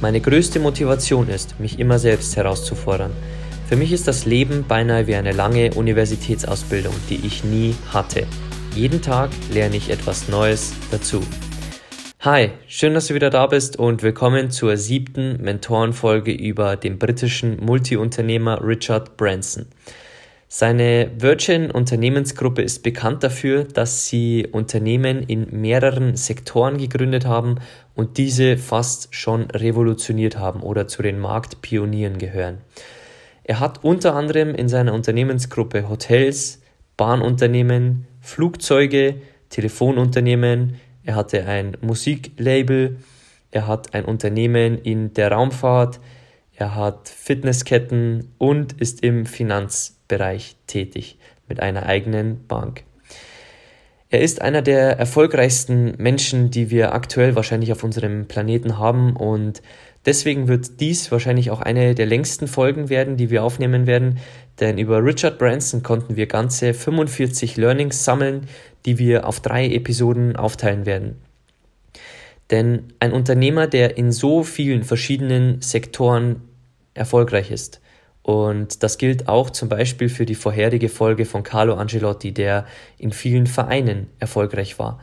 Meine größte Motivation ist, mich immer selbst herauszufordern. Für mich ist das Leben beinahe wie eine lange Universitätsausbildung, die ich nie hatte. Jeden Tag lerne ich etwas Neues dazu. Hi, schön, dass du wieder da bist und willkommen zur siebten Mentorenfolge über den britischen Multiunternehmer Richard Branson. Seine Virgin Unternehmensgruppe ist bekannt dafür, dass sie Unternehmen in mehreren Sektoren gegründet haben und diese fast schon revolutioniert haben oder zu den Marktpionieren gehören. Er hat unter anderem in seiner Unternehmensgruppe Hotels, Bahnunternehmen, Flugzeuge, Telefonunternehmen, er hatte ein Musiklabel, er hat ein Unternehmen in der Raumfahrt, er hat Fitnessketten und ist im Finanzbereich tätig mit einer eigenen Bank. Er ist einer der erfolgreichsten Menschen, die wir aktuell wahrscheinlich auf unserem Planeten haben und deswegen wird dies wahrscheinlich auch eine der längsten Folgen werden, die wir aufnehmen werden, denn über Richard Branson konnten wir ganze 45 Learnings sammeln, die wir auf drei Episoden aufteilen werden. Denn ein Unternehmer, der in so vielen verschiedenen Sektoren erfolgreich ist. Und das gilt auch zum Beispiel für die vorherige Folge von Carlo Angelotti, der in vielen Vereinen erfolgreich war.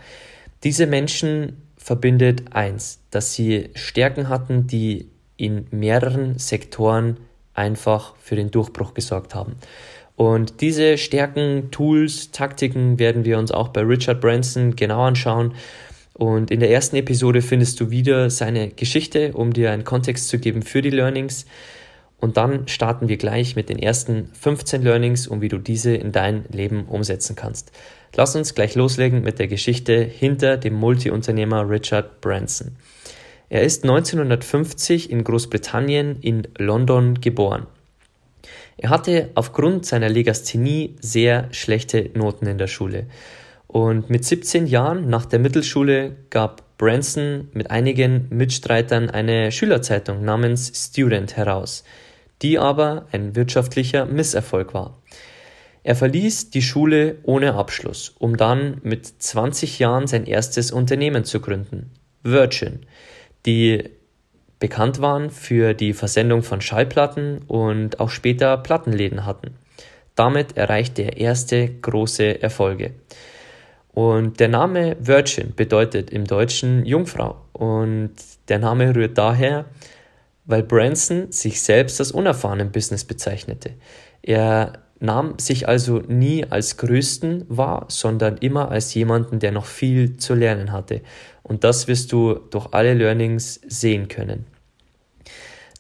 Diese Menschen verbindet eins, dass sie Stärken hatten, die in mehreren Sektoren einfach für den Durchbruch gesorgt haben. Und diese Stärken, Tools, Taktiken werden wir uns auch bei Richard Branson genau anschauen. Und in der ersten Episode findest du wieder seine Geschichte, um dir einen Kontext zu geben für die Learnings. Und dann starten wir gleich mit den ersten 15 Learnings und wie du diese in dein Leben umsetzen kannst. Lass uns gleich loslegen mit der Geschichte hinter dem Multiunternehmer Richard Branson. Er ist 1950 in Großbritannien in London geboren. Er hatte aufgrund seiner Legasthenie sehr schlechte Noten in der Schule. Und mit 17 Jahren nach der Mittelschule gab Branson mit einigen Mitstreitern eine Schülerzeitung namens Student heraus, die aber ein wirtschaftlicher Misserfolg war. Er verließ die Schule ohne Abschluss, um dann mit 20 Jahren sein erstes Unternehmen zu gründen, Virgin, die bekannt waren für die Versendung von Schallplatten und auch später Plattenläden hatten. Damit erreichte er erste große Erfolge. Und der Name Virgin bedeutet im Deutschen Jungfrau. Und der Name rührt daher, weil Branson sich selbst als unerfahren im Business bezeichnete. Er nahm sich also nie als Größten wahr, sondern immer als jemanden, der noch viel zu lernen hatte. Und das wirst du durch alle Learnings sehen können.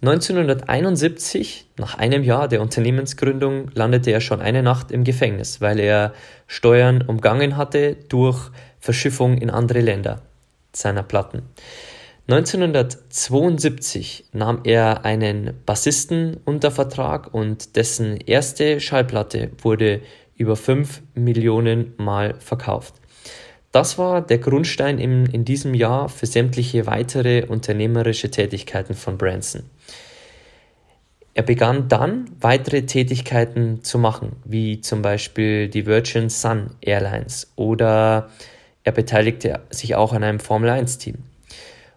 1971, nach einem Jahr der Unternehmensgründung, landete er schon eine Nacht im Gefängnis, weil er Steuern umgangen hatte durch Verschiffung in andere Länder seiner Platten. 1972 nahm er einen Bassisten unter Vertrag und dessen erste Schallplatte wurde über 5 Millionen Mal verkauft. Das war der Grundstein in, in diesem Jahr für sämtliche weitere unternehmerische Tätigkeiten von Branson. Er begann dann weitere Tätigkeiten zu machen, wie zum Beispiel die Virgin Sun Airlines oder er beteiligte sich auch an einem Formel 1 Team.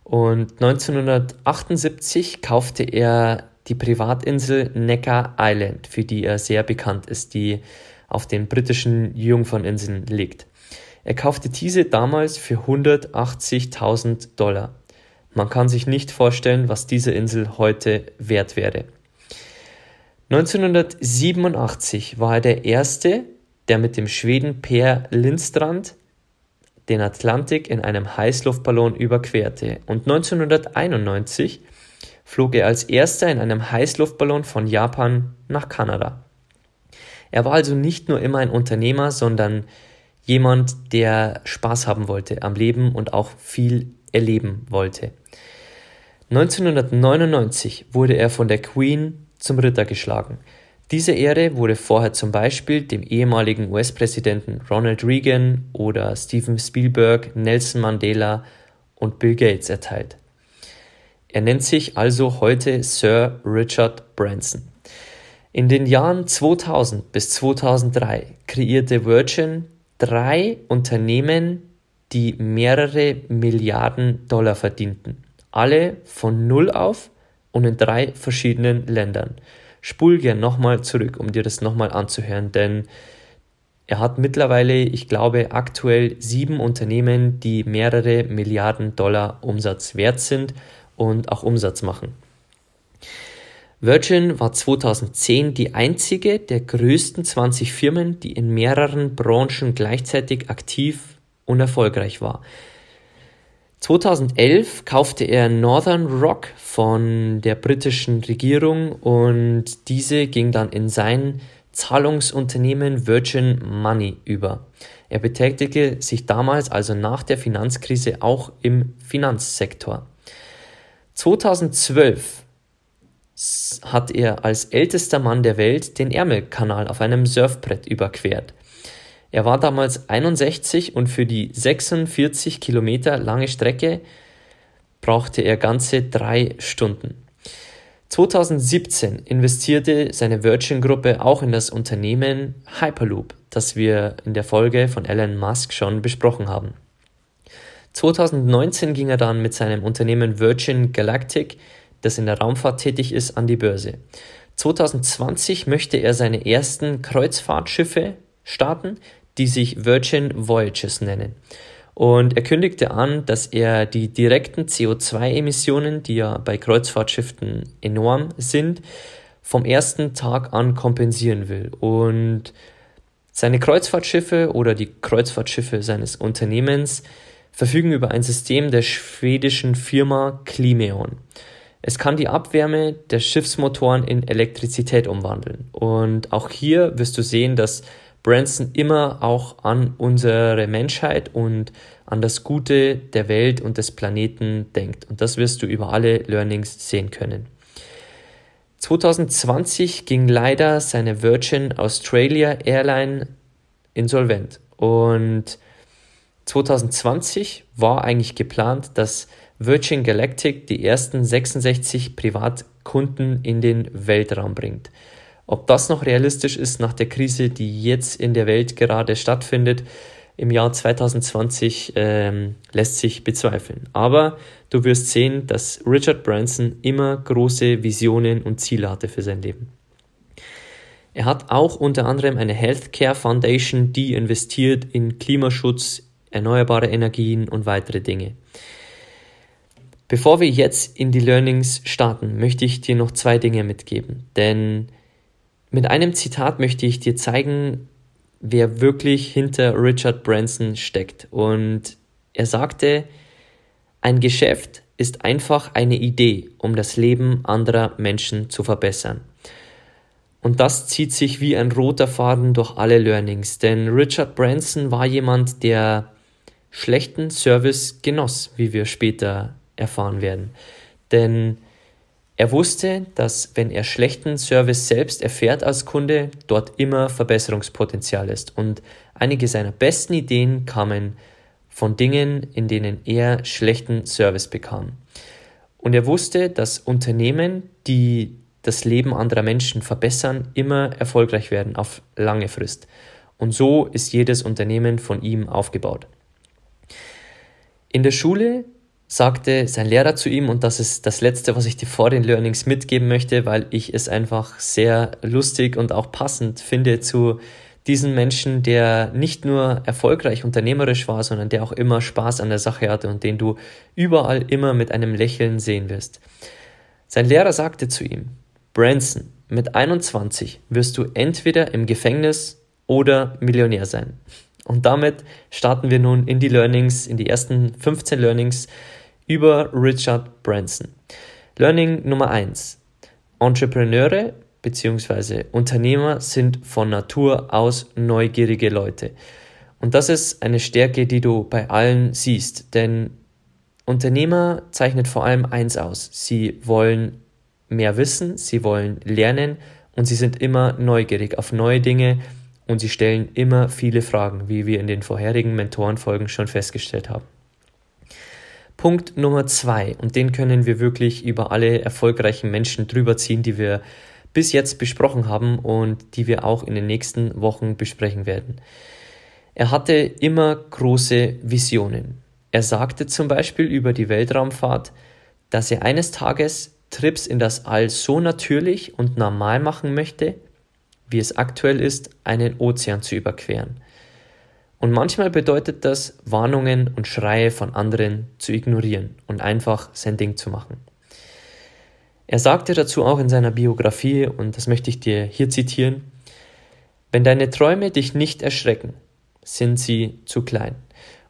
Und 1978 kaufte er die Privatinsel Necker Island, für die er sehr bekannt ist, die auf den britischen Jungferninseln liegt. Er kaufte diese damals für 180.000 Dollar. Man kann sich nicht vorstellen, was diese Insel heute wert wäre. 1987 war er der Erste, der mit dem Schweden Per Lindstrand den Atlantik in einem Heißluftballon überquerte und 1991 flog er als erster in einem Heißluftballon von Japan nach Kanada. Er war also nicht nur immer ein Unternehmer, sondern jemand, der Spaß haben wollte am Leben und auch viel erleben wollte. 1999 wurde er von der Queen zum Ritter geschlagen. Diese Ehre wurde vorher zum Beispiel dem ehemaligen US-Präsidenten Ronald Reagan oder Steven Spielberg, Nelson Mandela und Bill Gates erteilt. Er nennt sich also heute Sir Richard Branson. In den Jahren 2000 bis 2003 kreierte Virgin drei Unternehmen, die mehrere Milliarden Dollar verdienten. Alle von Null auf und in drei verschiedenen Ländern. Spul gern nochmal zurück, um dir das nochmal anzuhören, denn er hat mittlerweile, ich glaube, aktuell sieben Unternehmen, die mehrere Milliarden Dollar Umsatz wert sind und auch Umsatz machen. Virgin war 2010 die einzige der größten 20 Firmen, die in mehreren Branchen gleichzeitig aktiv und erfolgreich war. 2011 kaufte er Northern Rock von der britischen Regierung und diese ging dann in sein Zahlungsunternehmen Virgin Money über. Er betätigte sich damals also nach der Finanzkrise auch im Finanzsektor. 2012 hat er als ältester Mann der Welt den Ärmelkanal auf einem Surfbrett überquert. Er war damals 61 und für die 46 Kilometer lange Strecke brauchte er ganze drei Stunden. 2017 investierte seine Virgin-Gruppe auch in das Unternehmen Hyperloop, das wir in der Folge von Elon Musk schon besprochen haben. 2019 ging er dann mit seinem Unternehmen Virgin Galactic, das in der Raumfahrt tätig ist, an die Börse. 2020 möchte er seine ersten Kreuzfahrtschiffe starten, die sich Virgin Voyages nennen. Und er kündigte an, dass er die direkten CO2-Emissionen, die ja bei Kreuzfahrtschiffen enorm sind, vom ersten Tag an kompensieren will. Und seine Kreuzfahrtschiffe oder die Kreuzfahrtschiffe seines Unternehmens verfügen über ein System der schwedischen Firma Klimeon. Es kann die Abwärme der Schiffsmotoren in Elektrizität umwandeln. Und auch hier wirst du sehen, dass Branson immer auch an unsere Menschheit und an das Gute der Welt und des Planeten denkt. Und das wirst du über alle Learnings sehen können. 2020 ging leider seine Virgin Australia Airline insolvent. Und 2020 war eigentlich geplant, dass Virgin Galactic die ersten 66 Privatkunden in den Weltraum bringt. Ob das noch realistisch ist nach der Krise, die jetzt in der Welt gerade stattfindet, im Jahr 2020 ähm, lässt sich bezweifeln. Aber du wirst sehen, dass Richard Branson immer große Visionen und Ziele hatte für sein Leben. Er hat auch unter anderem eine Healthcare Foundation, die investiert in Klimaschutz, erneuerbare Energien und weitere Dinge. Bevor wir jetzt in die Learnings starten, möchte ich dir noch zwei Dinge mitgeben. Denn mit einem Zitat möchte ich dir zeigen, wer wirklich hinter Richard Branson steckt. Und er sagte, ein Geschäft ist einfach eine Idee, um das Leben anderer Menschen zu verbessern. Und das zieht sich wie ein roter Faden durch alle Learnings, denn Richard Branson war jemand, der schlechten Service genoss, wie wir später erfahren werden. Denn er wusste, dass wenn er schlechten Service selbst erfährt als Kunde, dort immer Verbesserungspotenzial ist. Und einige seiner besten Ideen kamen von Dingen, in denen er schlechten Service bekam. Und er wusste, dass Unternehmen, die das Leben anderer Menschen verbessern, immer erfolgreich werden auf lange Frist. Und so ist jedes Unternehmen von ihm aufgebaut. In der Schule sagte sein Lehrer zu ihm, und das ist das Letzte, was ich dir vor den Learnings mitgeben möchte, weil ich es einfach sehr lustig und auch passend finde zu diesen Menschen, der nicht nur erfolgreich unternehmerisch war, sondern der auch immer Spaß an der Sache hatte und den du überall immer mit einem Lächeln sehen wirst. Sein Lehrer sagte zu ihm, Branson, mit 21 wirst du entweder im Gefängnis oder Millionär sein. Und damit starten wir nun in die Learnings, in die ersten 15 Learnings über Richard Branson. Learning Nummer 1. Entrepreneure bzw. Unternehmer sind von Natur aus neugierige Leute. Und das ist eine Stärke, die du bei allen siehst, denn Unternehmer zeichnet vor allem eins aus. Sie wollen mehr wissen, sie wollen lernen und sie sind immer neugierig auf neue Dinge und sie stellen immer viele Fragen, wie wir in den vorherigen Mentorenfolgen schon festgestellt haben. Punkt Nummer zwei, und den können wir wirklich über alle erfolgreichen Menschen drüber ziehen, die wir bis jetzt besprochen haben und die wir auch in den nächsten Wochen besprechen werden. Er hatte immer große Visionen. Er sagte zum Beispiel über die Weltraumfahrt, dass er eines Tages Trips in das All so natürlich und normal machen möchte, wie es aktuell ist, einen Ozean zu überqueren. Und manchmal bedeutet das, Warnungen und Schreie von anderen zu ignorieren und einfach sein Ding zu machen. Er sagte dazu auch in seiner Biografie, und das möchte ich dir hier zitieren, wenn deine Träume dich nicht erschrecken, sind sie zu klein.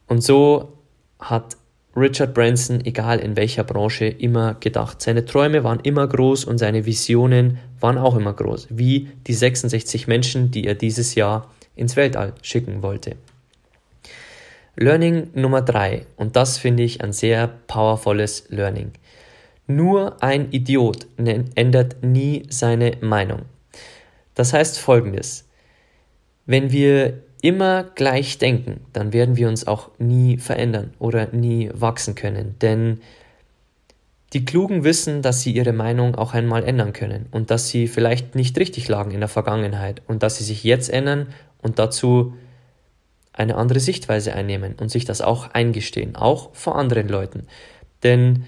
Und so hat Richard Branson, egal in welcher Branche, immer gedacht. Seine Träume waren immer groß und seine Visionen waren auch immer groß, wie die 66 Menschen, die er dieses Jahr ins Weltall schicken wollte. Learning Nummer drei und das finde ich ein sehr powervolles Learning. Nur ein Idiot ändert nie seine Meinung. Das heißt folgendes. Wenn wir immer gleich denken, dann werden wir uns auch nie verändern oder nie wachsen können. Denn die Klugen wissen, dass sie ihre Meinung auch einmal ändern können und dass sie vielleicht nicht richtig lagen in der Vergangenheit und dass sie sich jetzt ändern und dazu eine andere Sichtweise einnehmen und sich das auch eingestehen, auch vor anderen Leuten. Denn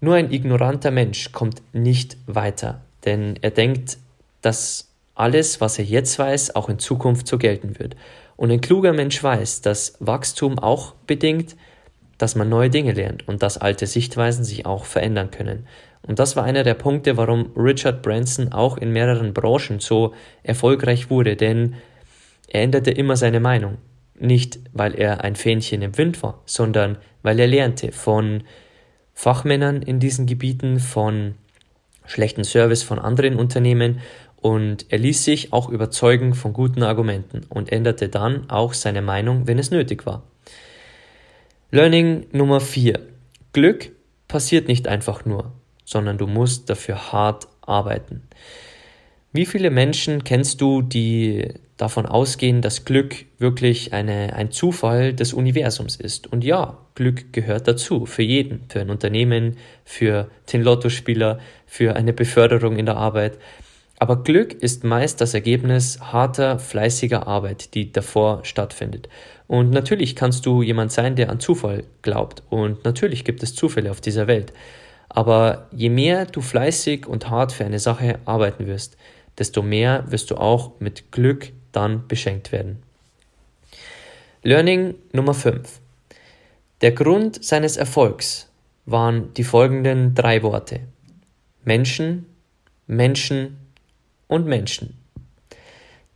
nur ein ignoranter Mensch kommt nicht weiter, denn er denkt, dass alles, was er jetzt weiß, auch in Zukunft so gelten wird. Und ein kluger Mensch weiß, dass Wachstum auch bedingt, dass man neue Dinge lernt und dass alte Sichtweisen sich auch verändern können. Und das war einer der Punkte, warum Richard Branson auch in mehreren Branchen so erfolgreich wurde, denn er änderte immer seine Meinung. Nicht, weil er ein Fähnchen im Wind war, sondern weil er lernte von Fachmännern in diesen Gebieten, von schlechten Service von anderen Unternehmen und er ließ sich auch überzeugen von guten Argumenten und änderte dann auch seine Meinung, wenn es nötig war. Learning Nummer 4. Glück passiert nicht einfach nur, sondern du musst dafür hart arbeiten. Wie viele Menschen kennst du, die davon ausgehen, dass Glück wirklich eine, ein Zufall des Universums ist? Und ja, Glück gehört dazu, für jeden, für ein Unternehmen, für den Lottospieler, für eine Beförderung in der Arbeit. Aber Glück ist meist das Ergebnis harter, fleißiger Arbeit, die davor stattfindet. Und natürlich kannst du jemand sein, der an Zufall glaubt. Und natürlich gibt es Zufälle auf dieser Welt. Aber je mehr du fleißig und hart für eine Sache arbeiten wirst, desto mehr wirst du auch mit Glück dann beschenkt werden. Learning Nummer 5. Der Grund seines Erfolgs waren die folgenden drei Worte. Menschen, Menschen und Menschen.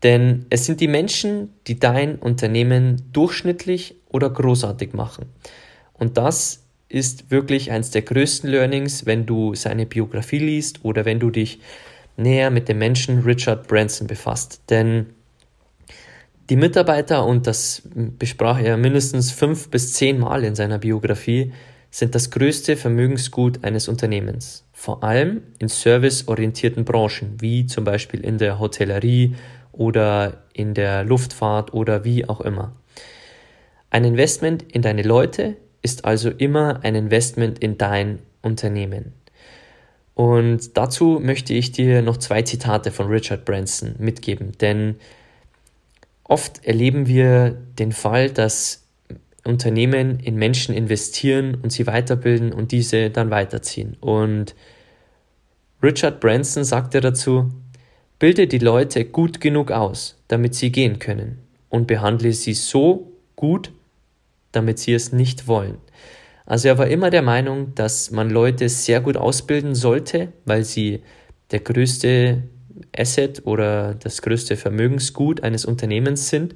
Denn es sind die Menschen, die dein Unternehmen durchschnittlich oder großartig machen. Und das ist wirklich eines der größten Learnings, wenn du seine Biografie liest oder wenn du dich näher mit dem Menschen Richard Branson befasst. Denn die Mitarbeiter, und das besprach er mindestens fünf bis zehn Mal in seiner Biografie, sind das größte Vermögensgut eines Unternehmens. Vor allem in serviceorientierten Branchen, wie zum Beispiel in der Hotellerie oder in der Luftfahrt oder wie auch immer. Ein Investment in deine Leute ist also immer ein Investment in dein Unternehmen. Und dazu möchte ich dir noch zwei Zitate von Richard Branson mitgeben, denn oft erleben wir den Fall, dass Unternehmen in Menschen investieren und sie weiterbilden und diese dann weiterziehen. Und Richard Branson sagte dazu, bilde die Leute gut genug aus, damit sie gehen können und behandle sie so gut, damit sie es nicht wollen. Also er war immer der Meinung, dass man Leute sehr gut ausbilden sollte, weil sie der größte Asset oder das größte Vermögensgut eines Unternehmens sind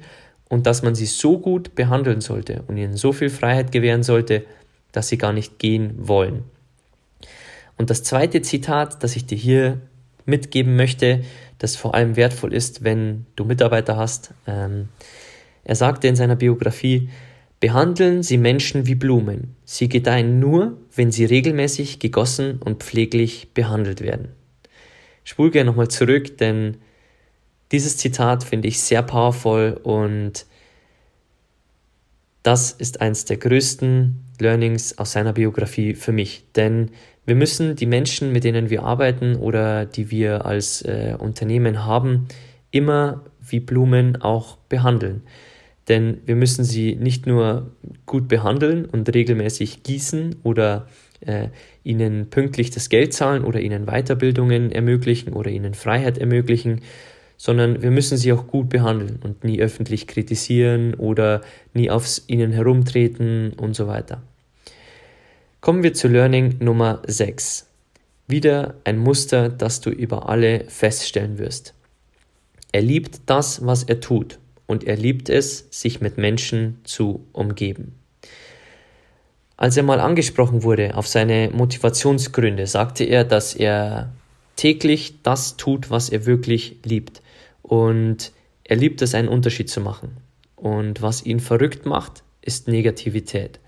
und dass man sie so gut behandeln sollte und ihnen so viel Freiheit gewähren sollte, dass sie gar nicht gehen wollen. Und das zweite Zitat, das ich dir hier mitgeben möchte, das vor allem wertvoll ist, wenn du Mitarbeiter hast, ähm, Er sagte in seiner Biografie, Behandeln Sie Menschen wie Blumen. Sie gedeihen nur, wenn sie regelmäßig gegossen und pfleglich behandelt werden. Ich spule gerne nochmal zurück, denn dieses Zitat finde ich sehr powerful und das ist eines der größten Learnings aus seiner Biografie für mich. Denn wir müssen die Menschen, mit denen wir arbeiten oder die wir als äh, Unternehmen haben, immer wie Blumen auch behandeln. Denn wir müssen sie nicht nur gut behandeln und regelmäßig gießen oder äh, ihnen pünktlich das Geld zahlen oder ihnen Weiterbildungen ermöglichen oder ihnen Freiheit ermöglichen, sondern wir müssen sie auch gut behandeln und nie öffentlich kritisieren oder nie auf ihnen herumtreten und so weiter. Kommen wir zu Learning Nummer 6. Wieder ein Muster, das du über alle feststellen wirst. Er liebt das, was er tut und er liebt es, sich mit Menschen zu umgeben. Als er mal angesprochen wurde auf seine Motivationsgründe, sagte er, dass er täglich das tut, was er wirklich liebt. Und er liebt es, einen Unterschied zu machen. Und was ihn verrückt macht, ist Negativität.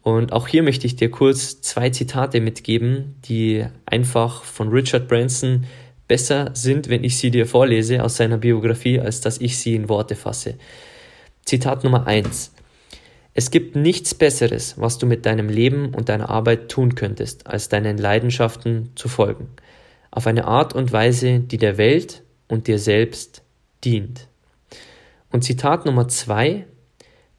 Und auch hier möchte ich dir kurz zwei Zitate mitgeben, die einfach von Richard Branson besser sind, wenn ich sie dir vorlese aus seiner Biografie, als dass ich sie in Worte fasse. Zitat Nummer eins: Es gibt nichts Besseres, was du mit deinem Leben und deiner Arbeit tun könntest, als deinen Leidenschaften zu folgen. Auf eine Art und Weise, die der Welt und dir selbst dient. Und Zitat Nummer zwei: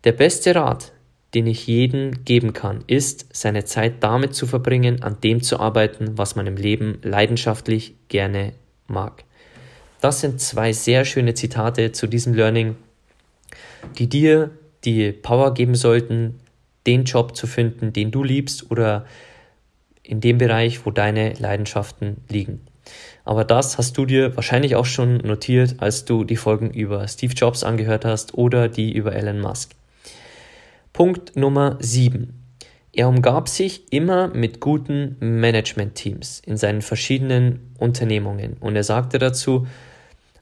Der beste Rat, den ich jedem geben kann, ist, seine Zeit damit zu verbringen, an dem zu arbeiten, was man im Leben leidenschaftlich gerne mag. Das sind zwei sehr schöne Zitate zu diesem Learning, die dir die Power geben sollten, den Job zu finden, den du liebst oder in dem Bereich, wo deine Leidenschaften liegen. Aber das hast du dir wahrscheinlich auch schon notiert, als du die Folgen über Steve Jobs angehört hast oder die über Elon Musk. Punkt Nummer 7. Er umgab sich immer mit guten Management-Teams in seinen verschiedenen Unternehmungen und er sagte dazu,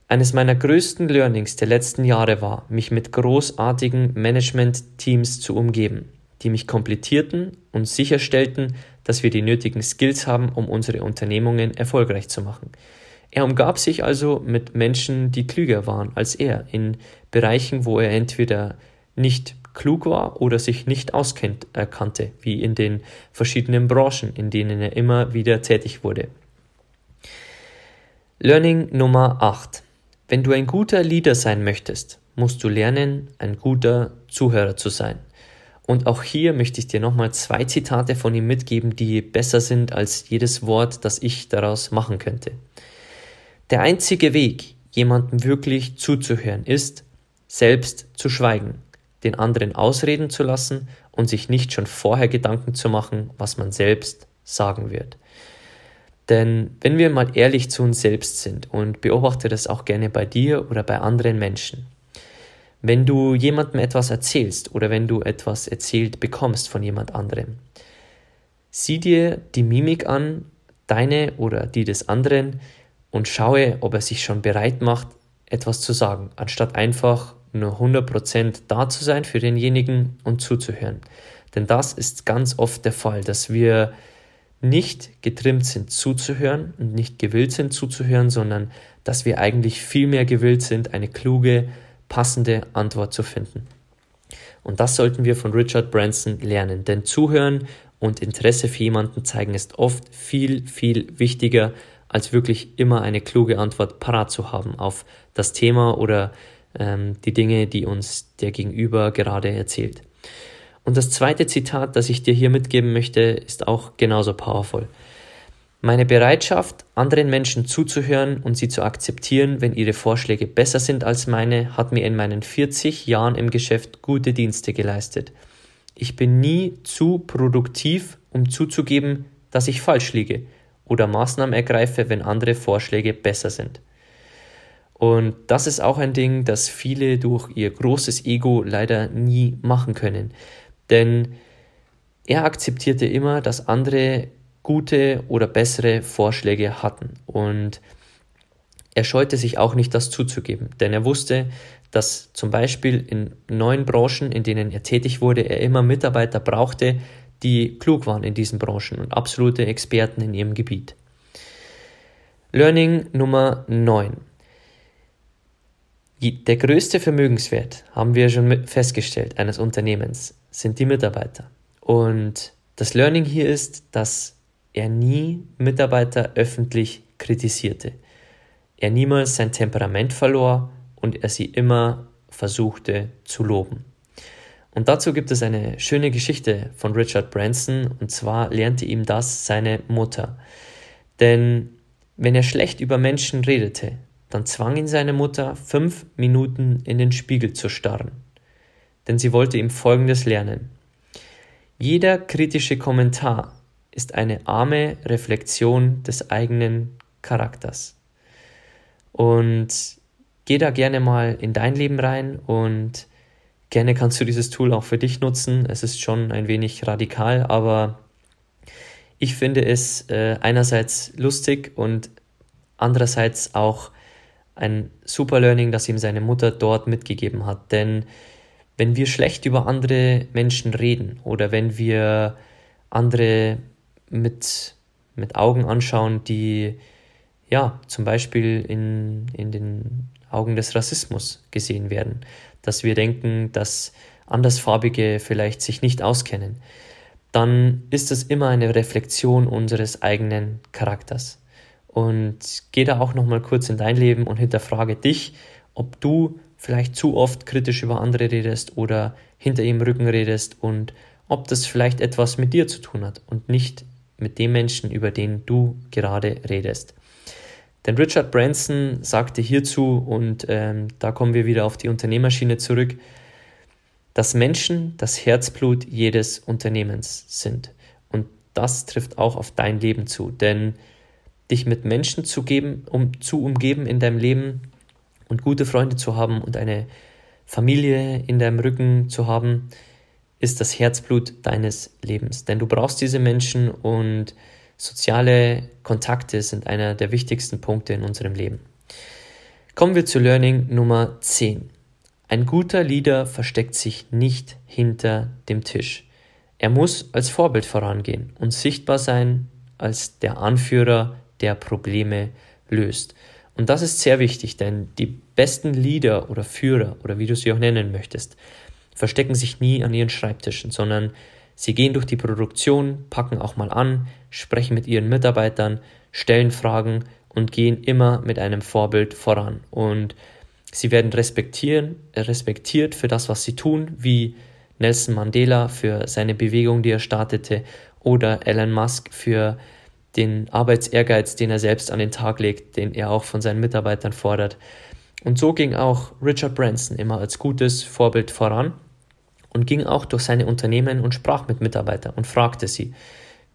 eines meiner größten Learnings der letzten Jahre war, mich mit großartigen Management-Teams zu umgeben, die mich komplettierten und sicherstellten, dass wir die nötigen Skills haben, um unsere Unternehmungen erfolgreich zu machen. Er umgab sich also mit Menschen, die klüger waren als er, in Bereichen, wo er entweder nicht klug war oder sich nicht auskannte, äh, wie in den verschiedenen Branchen, in denen er immer wieder tätig wurde. Learning Nummer 8. Wenn du ein guter Leader sein möchtest, musst du lernen, ein guter Zuhörer zu sein. Und auch hier möchte ich dir nochmal zwei Zitate von ihm mitgeben, die besser sind als jedes Wort, das ich daraus machen könnte. Der einzige Weg, jemandem wirklich zuzuhören, ist, selbst zu schweigen den anderen ausreden zu lassen und sich nicht schon vorher Gedanken zu machen, was man selbst sagen wird. Denn wenn wir mal ehrlich zu uns selbst sind und beobachte das auch gerne bei dir oder bei anderen Menschen, wenn du jemandem etwas erzählst oder wenn du etwas erzählt bekommst von jemand anderem, sieh dir die Mimik an, deine oder die des anderen, und schaue, ob er sich schon bereit macht, etwas zu sagen, anstatt einfach nur 100% da zu sein für denjenigen und zuzuhören. Denn das ist ganz oft der Fall, dass wir nicht getrimmt sind zuzuhören und nicht gewillt sind zuzuhören, sondern dass wir eigentlich viel mehr gewillt sind, eine kluge, passende Antwort zu finden. Und das sollten wir von Richard Branson lernen, denn Zuhören und Interesse für jemanden zeigen ist oft viel, viel wichtiger, als wirklich immer eine kluge Antwort parat zu haben auf das Thema oder ähm, die Dinge, die uns der Gegenüber gerade erzählt. Und das zweite Zitat, das ich dir hier mitgeben möchte, ist auch genauso powerful. Meine Bereitschaft, anderen Menschen zuzuhören und sie zu akzeptieren, wenn ihre Vorschläge besser sind als meine, hat mir in meinen 40 Jahren im Geschäft gute Dienste geleistet. Ich bin nie zu produktiv, um zuzugeben, dass ich falsch liege oder Maßnahmen ergreife, wenn andere Vorschläge besser sind. Und das ist auch ein Ding, das viele durch ihr großes Ego leider nie machen können. Denn er akzeptierte immer, dass andere gute oder bessere Vorschläge hatten. Und er scheute sich auch nicht, das zuzugeben, denn er wusste, dass zum Beispiel in neuen Branchen, in denen er tätig wurde, er immer Mitarbeiter brauchte, die klug waren in diesen Branchen und absolute Experten in ihrem Gebiet. Learning Nummer 9. Der größte Vermögenswert, haben wir schon festgestellt, eines Unternehmens sind die Mitarbeiter. Und das Learning hier ist, dass er nie Mitarbeiter öffentlich kritisierte. Er niemals sein Temperament verlor und er sie immer versuchte zu loben. Und dazu gibt es eine schöne Geschichte von Richard Branson und zwar lernte ihm das seine Mutter. Denn wenn er schlecht über Menschen redete, dann zwang ihn seine Mutter, fünf Minuten in den Spiegel zu starren. Denn sie wollte ihm Folgendes lernen. Jeder kritische Kommentar ist eine arme Reflexion des eigenen Charakters. Und geh da gerne mal in dein Leben rein und gerne kannst du dieses Tool auch für dich nutzen. Es ist schon ein wenig radikal, aber ich finde es äh, einerseits lustig und andererseits auch ein super Learning, das ihm seine Mutter dort mitgegeben hat. Denn wenn wir schlecht über andere Menschen reden oder wenn wir andere mit, mit Augen anschauen, die ja zum Beispiel in, in den Augen des Rassismus gesehen werden, dass wir denken, dass Andersfarbige vielleicht sich nicht auskennen, dann ist es immer eine Reflexion unseres eigenen Charakters. Und geh da auch nochmal kurz in dein Leben und hinterfrage dich, ob du vielleicht zu oft kritisch über andere redest oder hinter ihrem Rücken redest und ob das vielleicht etwas mit dir zu tun hat und nicht mit dem Menschen, über den du gerade redest. Denn Richard Branson sagte hierzu, und ähm, da kommen wir wieder auf die Unternehmerschiene zurück, dass Menschen das Herzblut jedes Unternehmens sind. Und das trifft auch auf dein Leben zu. Denn dich mit Menschen zu geben, um zu umgeben in deinem Leben und gute Freunde zu haben und eine Familie in deinem Rücken zu haben, ist das Herzblut deines Lebens. Denn du brauchst diese Menschen und soziale Kontakte sind einer der wichtigsten Punkte in unserem Leben. Kommen wir zu Learning Nummer 10. Ein guter Leader versteckt sich nicht hinter dem Tisch. Er muss als Vorbild vorangehen und sichtbar sein als der Anführer der Probleme löst. Und das ist sehr wichtig, denn die besten Leader oder Führer oder wie du sie auch nennen möchtest, verstecken sich nie an ihren Schreibtischen, sondern sie gehen durch die Produktion, packen auch mal an, sprechen mit ihren Mitarbeitern, stellen Fragen und gehen immer mit einem Vorbild voran. Und sie werden respektieren, respektiert für das, was sie tun, wie Nelson Mandela für seine Bewegung, die er startete, oder Elon Musk für den Arbeitsehrgeiz, den er selbst an den Tag legt, den er auch von seinen Mitarbeitern fordert. Und so ging auch Richard Branson immer als gutes Vorbild voran und ging auch durch seine Unternehmen und sprach mit Mitarbeitern und fragte sie,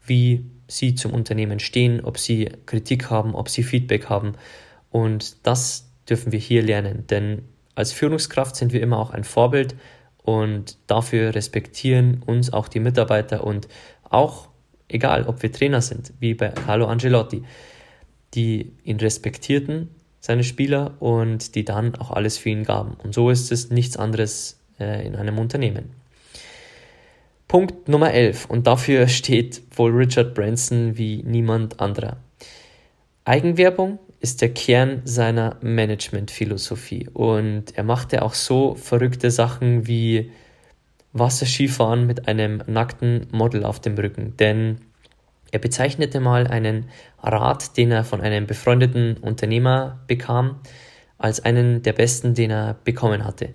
wie sie zum Unternehmen stehen, ob sie Kritik haben, ob sie Feedback haben. Und das dürfen wir hier lernen, denn als Führungskraft sind wir immer auch ein Vorbild und dafür respektieren uns auch die Mitarbeiter und auch egal ob wir Trainer sind, wie bei Carlo Angelotti, die ihn respektierten, seine Spieler, und die dann auch alles für ihn gaben. Und so ist es nichts anderes äh, in einem Unternehmen. Punkt Nummer 11, und dafür steht wohl Richard Branson wie niemand anderer. Eigenwerbung ist der Kern seiner Managementphilosophie und er machte auch so verrückte Sachen wie Wasserskifahren mit einem nackten Model auf dem Rücken, denn er bezeichnete mal einen Rat, den er von einem befreundeten Unternehmer bekam, als einen der besten, den er bekommen hatte.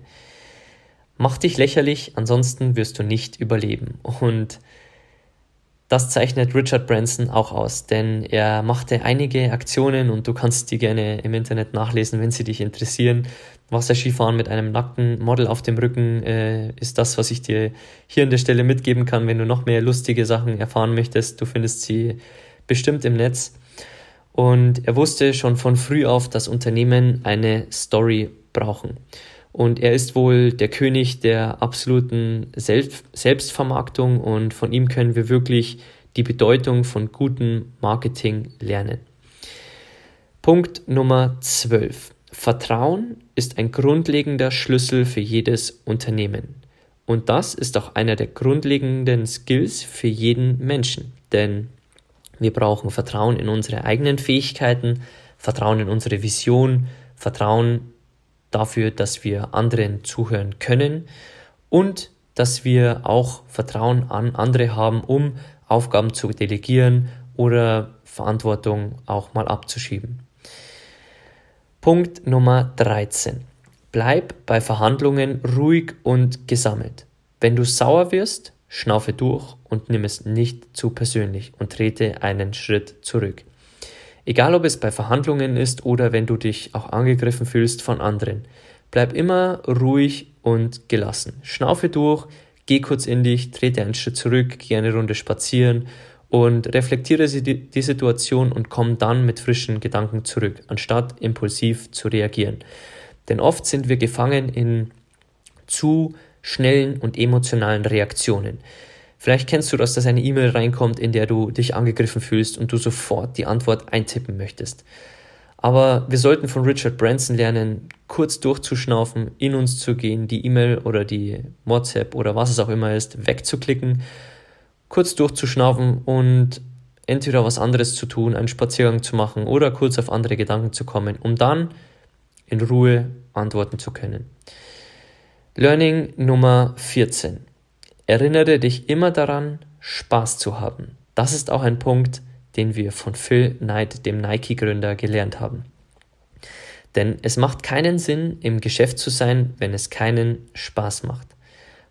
Mach dich lächerlich, ansonsten wirst du nicht überleben. Und das zeichnet Richard Branson auch aus, denn er machte einige Aktionen und du kannst die gerne im Internet nachlesen, wenn sie dich interessieren. Wasserskifahren mit einem nackten Model auf dem Rücken äh, ist das, was ich dir hier an der Stelle mitgeben kann. Wenn du noch mehr lustige Sachen erfahren möchtest, du findest sie bestimmt im Netz. Und er wusste schon von früh auf, dass Unternehmen eine Story brauchen. Und er ist wohl der König der absoluten Selbst Selbstvermarktung und von ihm können wir wirklich die Bedeutung von gutem Marketing lernen. Punkt Nummer 12. Vertrauen ist ein grundlegender Schlüssel für jedes Unternehmen. Und das ist auch einer der grundlegenden Skills für jeden Menschen. Denn wir brauchen Vertrauen in unsere eigenen Fähigkeiten, Vertrauen in unsere Vision, Vertrauen dafür, dass wir anderen zuhören können und dass wir auch Vertrauen an andere haben, um Aufgaben zu delegieren oder Verantwortung auch mal abzuschieben. Punkt Nummer 13. Bleib bei Verhandlungen ruhig und gesammelt. Wenn du sauer wirst, schnaufe durch und nimm es nicht zu persönlich und trete einen Schritt zurück. Egal ob es bei Verhandlungen ist oder wenn du dich auch angegriffen fühlst von anderen. Bleib immer ruhig und gelassen. Schnaufe durch, geh kurz in dich, trete einen Schritt zurück, geh eine Runde spazieren und reflektiere die Situation und komm dann mit frischen Gedanken zurück, anstatt impulsiv zu reagieren. Denn oft sind wir gefangen in zu schnellen und emotionalen Reaktionen. Vielleicht kennst du das, dass eine E-Mail reinkommt, in der du dich angegriffen fühlst und du sofort die Antwort eintippen möchtest. Aber wir sollten von Richard Branson lernen, kurz durchzuschnaufen, in uns zu gehen, die E-Mail oder die WhatsApp oder was es auch immer ist, wegzuklicken, kurz durchzuschnaufen und entweder was anderes zu tun, einen Spaziergang zu machen oder kurz auf andere Gedanken zu kommen, um dann in Ruhe antworten zu können. Learning Nummer 14. Erinnere dich immer daran, Spaß zu haben. Das ist auch ein Punkt, den wir von Phil Knight, dem Nike-Gründer, gelernt haben. Denn es macht keinen Sinn, im Geschäft zu sein, wenn es keinen Spaß macht.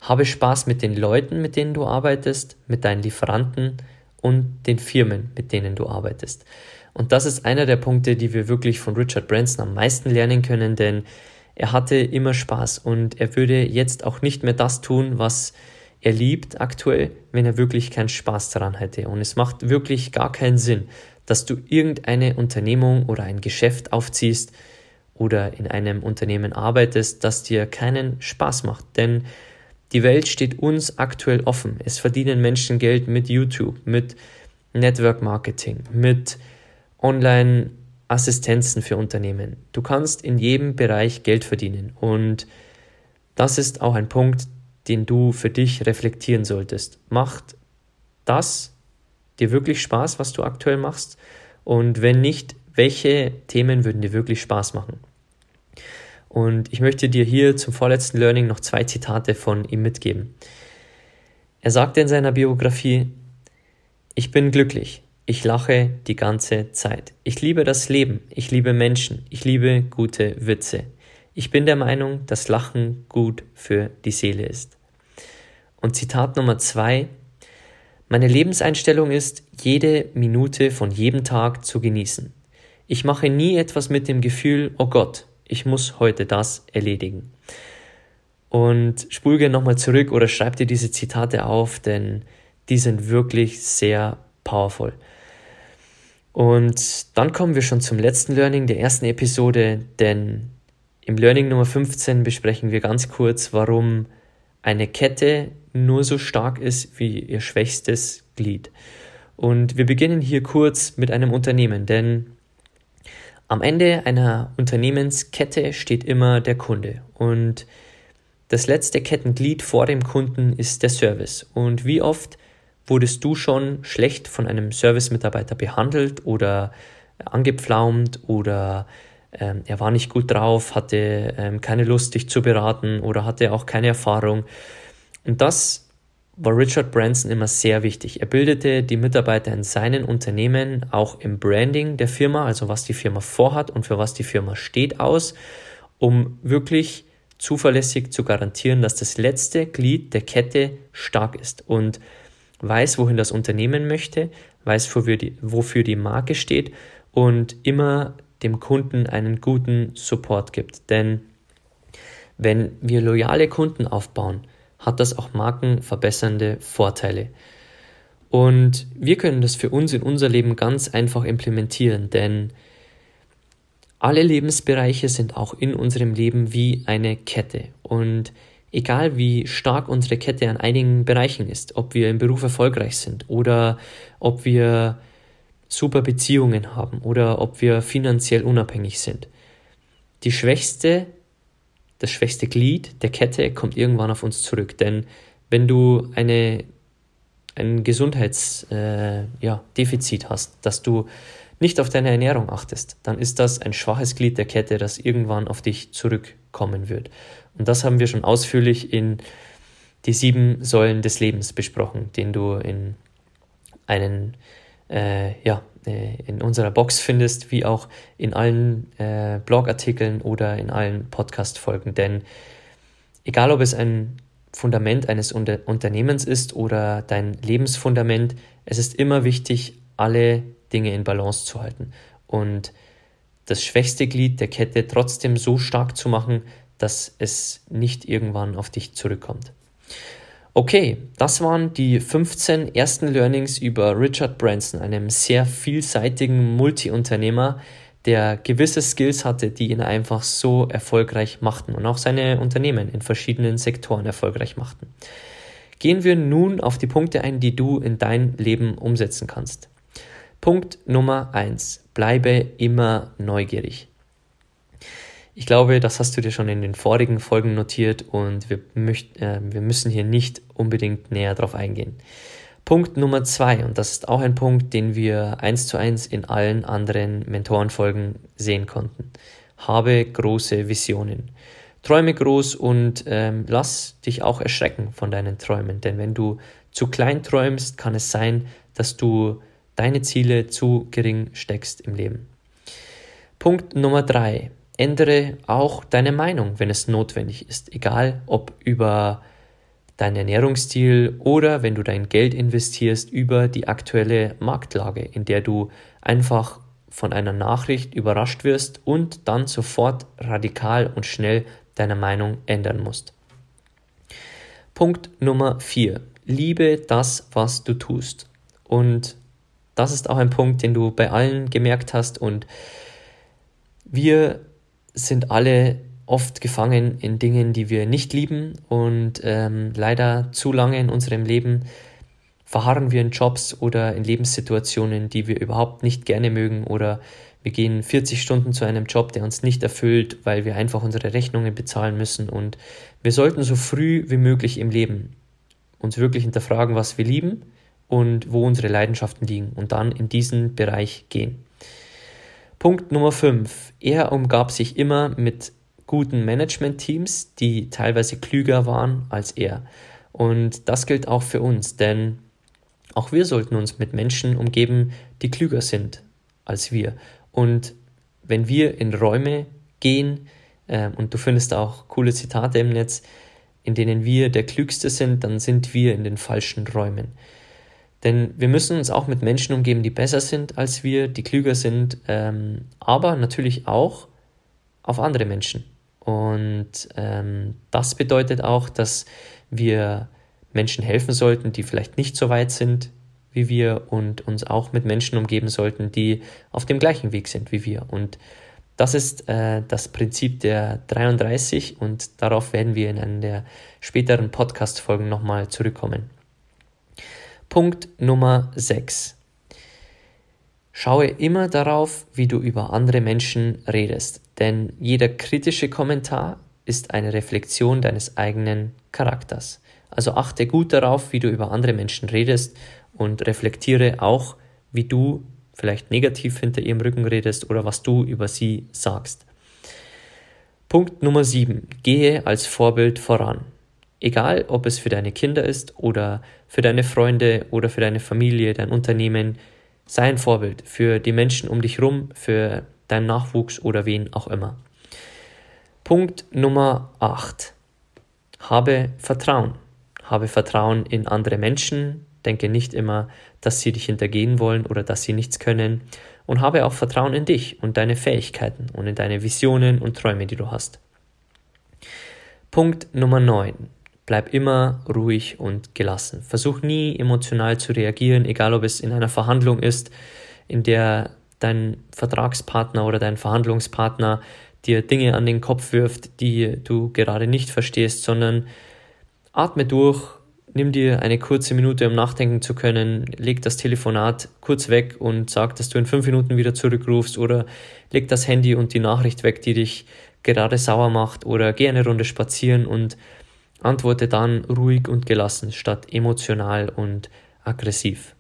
Habe Spaß mit den Leuten, mit denen du arbeitest, mit deinen Lieferanten und den Firmen, mit denen du arbeitest. Und das ist einer der Punkte, die wir wirklich von Richard Branson am meisten lernen können, denn er hatte immer Spaß und er würde jetzt auch nicht mehr das tun, was er liebt aktuell, wenn er wirklich keinen Spaß daran hätte. Und es macht wirklich gar keinen Sinn, dass du irgendeine Unternehmung oder ein Geschäft aufziehst oder in einem Unternehmen arbeitest, das dir keinen Spaß macht. Denn die Welt steht uns aktuell offen. Es verdienen Menschen Geld mit YouTube, mit Network Marketing, mit Online-Assistenzen für Unternehmen. Du kannst in jedem Bereich Geld verdienen. Und das ist auch ein Punkt, den du für dich reflektieren solltest. Macht das dir wirklich Spaß, was du aktuell machst? Und wenn nicht, welche Themen würden dir wirklich Spaß machen? Und ich möchte dir hier zum vorletzten Learning noch zwei Zitate von ihm mitgeben. Er sagte in seiner Biografie, ich bin glücklich, ich lache die ganze Zeit. Ich liebe das Leben, ich liebe Menschen, ich liebe gute Witze. Ich bin der Meinung, dass Lachen gut für die Seele ist. Und Zitat Nummer zwei. Meine Lebenseinstellung ist, jede Minute von jedem Tag zu genießen. Ich mache nie etwas mit dem Gefühl, oh Gott, ich muss heute das erledigen. Und spul gerne nochmal zurück oder schreib dir diese Zitate auf, denn die sind wirklich sehr powerful. Und dann kommen wir schon zum letzten Learning der ersten Episode, denn im Learning Nummer 15 besprechen wir ganz kurz, warum eine Kette nur so stark ist wie ihr schwächstes Glied. Und wir beginnen hier kurz mit einem Unternehmen, denn am Ende einer Unternehmenskette steht immer der Kunde und das letzte Kettenglied vor dem Kunden ist der Service. Und wie oft wurdest du schon schlecht von einem Servicemitarbeiter behandelt oder angepflaumt oder ähm, er war nicht gut drauf, hatte ähm, keine Lust, dich zu beraten oder hatte auch keine Erfahrung. Und das war Richard Branson immer sehr wichtig. Er bildete die Mitarbeiter in seinen Unternehmen auch im Branding der Firma, also was die Firma vorhat und für was die Firma steht, aus, um wirklich zuverlässig zu garantieren, dass das letzte Glied der Kette stark ist und weiß, wohin das Unternehmen möchte, weiß, wofür die, wofür die Marke steht und immer dem Kunden einen guten Support gibt. Denn wenn wir loyale Kunden aufbauen, hat das auch markenverbessernde Vorteile. Und wir können das für uns in unser Leben ganz einfach implementieren, denn alle Lebensbereiche sind auch in unserem Leben wie eine Kette. Und egal wie stark unsere Kette an einigen Bereichen ist, ob wir im Beruf erfolgreich sind oder ob wir super Beziehungen haben oder ob wir finanziell unabhängig sind. die schwächste, das schwächste Glied der Kette kommt irgendwann auf uns zurück. Denn wenn du eine, ein Gesundheitsdefizit äh, ja, hast, dass du nicht auf deine Ernährung achtest, dann ist das ein schwaches Glied der Kette, das irgendwann auf dich zurückkommen wird. Und das haben wir schon ausführlich in die sieben Säulen des Lebens besprochen, den du in einen, äh, ja, äh, in unserer Box findest, wie auch in allen äh, Blogartikeln oder in allen Podcast-Folgen. Denn egal, ob es ein Fundament eines Unter Unternehmens ist oder dein Lebensfundament, es ist immer wichtig, alle Dinge in Balance zu halten und das schwächste Glied der Kette trotzdem so stark zu machen, dass es nicht irgendwann auf dich zurückkommt. Okay, das waren die 15 ersten Learnings über Richard Branson, einem sehr vielseitigen Multiunternehmer, der gewisse Skills hatte, die ihn einfach so erfolgreich machten und auch seine Unternehmen in verschiedenen Sektoren erfolgreich machten. Gehen wir nun auf die Punkte ein, die du in dein Leben umsetzen kannst. Punkt Nummer eins: Bleibe immer neugierig. Ich glaube, das hast du dir schon in den vorigen Folgen notiert und wir, möcht, äh, wir müssen hier nicht unbedingt näher drauf eingehen. Punkt Nummer zwei, und das ist auch ein Punkt, den wir eins zu eins in allen anderen Mentorenfolgen sehen konnten. Habe große Visionen. Träume groß und ähm, lass dich auch erschrecken von deinen Träumen, denn wenn du zu klein träumst, kann es sein, dass du deine Ziele zu gering steckst im Leben. Punkt Nummer drei. Ändere auch deine Meinung, wenn es notwendig ist. Egal ob über deinen Ernährungsstil oder wenn du dein Geld investierst über die aktuelle Marktlage, in der du einfach von einer Nachricht überrascht wirst und dann sofort radikal und schnell deine Meinung ändern musst. Punkt Nummer vier: Liebe das, was du tust. Und das ist auch ein Punkt, den du bei allen gemerkt hast. Und wir sind alle oft gefangen in Dingen, die wir nicht lieben. Und ähm, leider zu lange in unserem Leben verharren wir in Jobs oder in Lebenssituationen, die wir überhaupt nicht gerne mögen. Oder wir gehen 40 Stunden zu einem Job, der uns nicht erfüllt, weil wir einfach unsere Rechnungen bezahlen müssen. Und wir sollten so früh wie möglich im Leben uns wirklich hinterfragen, was wir lieben und wo unsere Leidenschaften liegen und dann in diesen Bereich gehen. Punkt Nummer 5. Er umgab sich immer mit guten Management-Teams, die teilweise klüger waren als er. Und das gilt auch für uns, denn auch wir sollten uns mit Menschen umgeben, die klüger sind als wir. Und wenn wir in Räume gehen, äh, und du findest auch coole Zitate im Netz, in denen wir der Klügste sind, dann sind wir in den falschen Räumen. Denn wir müssen uns auch mit Menschen umgeben, die besser sind als wir, die klüger sind, ähm, aber natürlich auch auf andere Menschen. Und ähm, das bedeutet auch, dass wir Menschen helfen sollten, die vielleicht nicht so weit sind wie wir und uns auch mit Menschen umgeben sollten, die auf dem gleichen Weg sind wie wir. Und das ist äh, das Prinzip der 33 und darauf werden wir in einer der späteren Podcast-Folgen nochmal zurückkommen. Punkt Nummer 6. Schaue immer darauf, wie du über andere Menschen redest, denn jeder kritische Kommentar ist eine Reflexion deines eigenen Charakters. Also achte gut darauf, wie du über andere Menschen redest und reflektiere auch, wie du vielleicht negativ hinter ihrem Rücken redest oder was du über sie sagst. Punkt Nummer 7. Gehe als Vorbild voran. Egal, ob es für deine Kinder ist oder für deine Freunde oder für deine Familie, dein Unternehmen, sei ein Vorbild für die Menschen um dich herum, für deinen Nachwuchs oder wen auch immer. Punkt Nummer 8. Habe Vertrauen. Habe Vertrauen in andere Menschen. Denke nicht immer, dass sie dich hintergehen wollen oder dass sie nichts können. Und habe auch Vertrauen in dich und deine Fähigkeiten und in deine Visionen und Träume, die du hast. Punkt Nummer 9. Bleib immer ruhig und gelassen. Versuch nie emotional zu reagieren, egal ob es in einer Verhandlung ist, in der dein Vertragspartner oder dein Verhandlungspartner dir Dinge an den Kopf wirft, die du gerade nicht verstehst, sondern atme durch, nimm dir eine kurze Minute, um nachdenken zu können, leg das Telefonat kurz weg und sag, dass du in fünf Minuten wieder zurückrufst oder leg das Handy und die Nachricht weg, die dich gerade sauer macht oder geh eine Runde spazieren und antworte dann ruhig und gelassen statt emotional und aggressiv.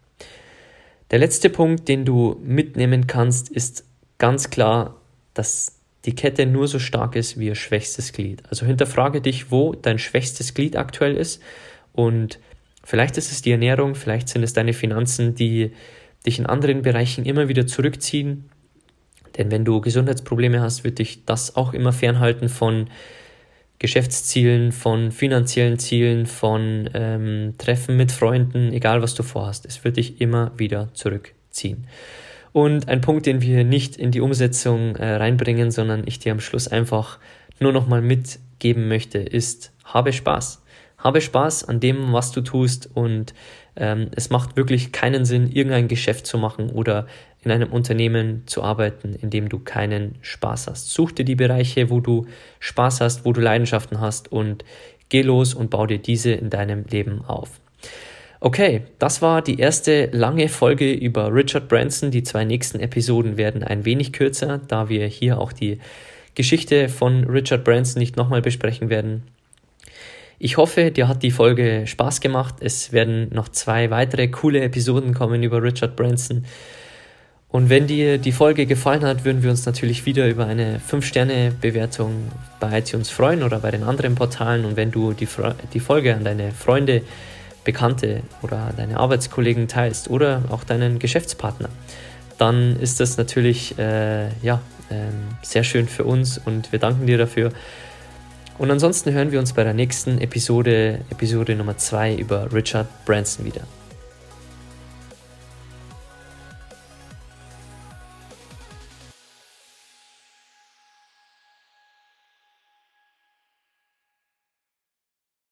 Der letzte Punkt, den du mitnehmen kannst, ist ganz klar, dass die Kette nur so stark ist wie ihr schwächstes Glied. Also hinterfrage dich, wo dein schwächstes Glied aktuell ist und vielleicht ist es die Ernährung, vielleicht sind es deine Finanzen, die dich in anderen Bereichen immer wieder zurückziehen. Denn wenn du Gesundheitsprobleme hast, wird dich das auch immer fernhalten von Geschäftszielen, von finanziellen Zielen, von ähm, Treffen mit Freunden, egal was du vorhast. Es wird dich immer wieder zurückziehen. Und ein Punkt, den wir nicht in die Umsetzung äh, reinbringen, sondern ich dir am Schluss einfach nur nochmal mitgeben möchte, ist, habe Spaß. Habe Spaß an dem, was du tust und ähm, es macht wirklich keinen Sinn, irgendein Geschäft zu machen oder in einem Unternehmen zu arbeiten, in dem du keinen Spaß hast. Such dir die Bereiche, wo du Spaß hast, wo du Leidenschaften hast und geh los und bau dir diese in deinem Leben auf. Okay, das war die erste lange Folge über Richard Branson. Die zwei nächsten Episoden werden ein wenig kürzer, da wir hier auch die Geschichte von Richard Branson nicht nochmal besprechen werden. Ich hoffe, dir hat die Folge Spaß gemacht. Es werden noch zwei weitere coole Episoden kommen über Richard Branson. Und wenn dir die Folge gefallen hat, würden wir uns natürlich wieder über eine 5-Sterne-Bewertung bei iTunes freuen oder bei den anderen Portalen. Und wenn du die, die Folge an deine Freunde, Bekannte oder deine Arbeitskollegen teilst oder auch deinen Geschäftspartner, dann ist das natürlich äh, ja, äh, sehr schön für uns und wir danken dir dafür. Und ansonsten hören wir uns bei der nächsten Episode, Episode Nummer 2 über Richard Branson wieder.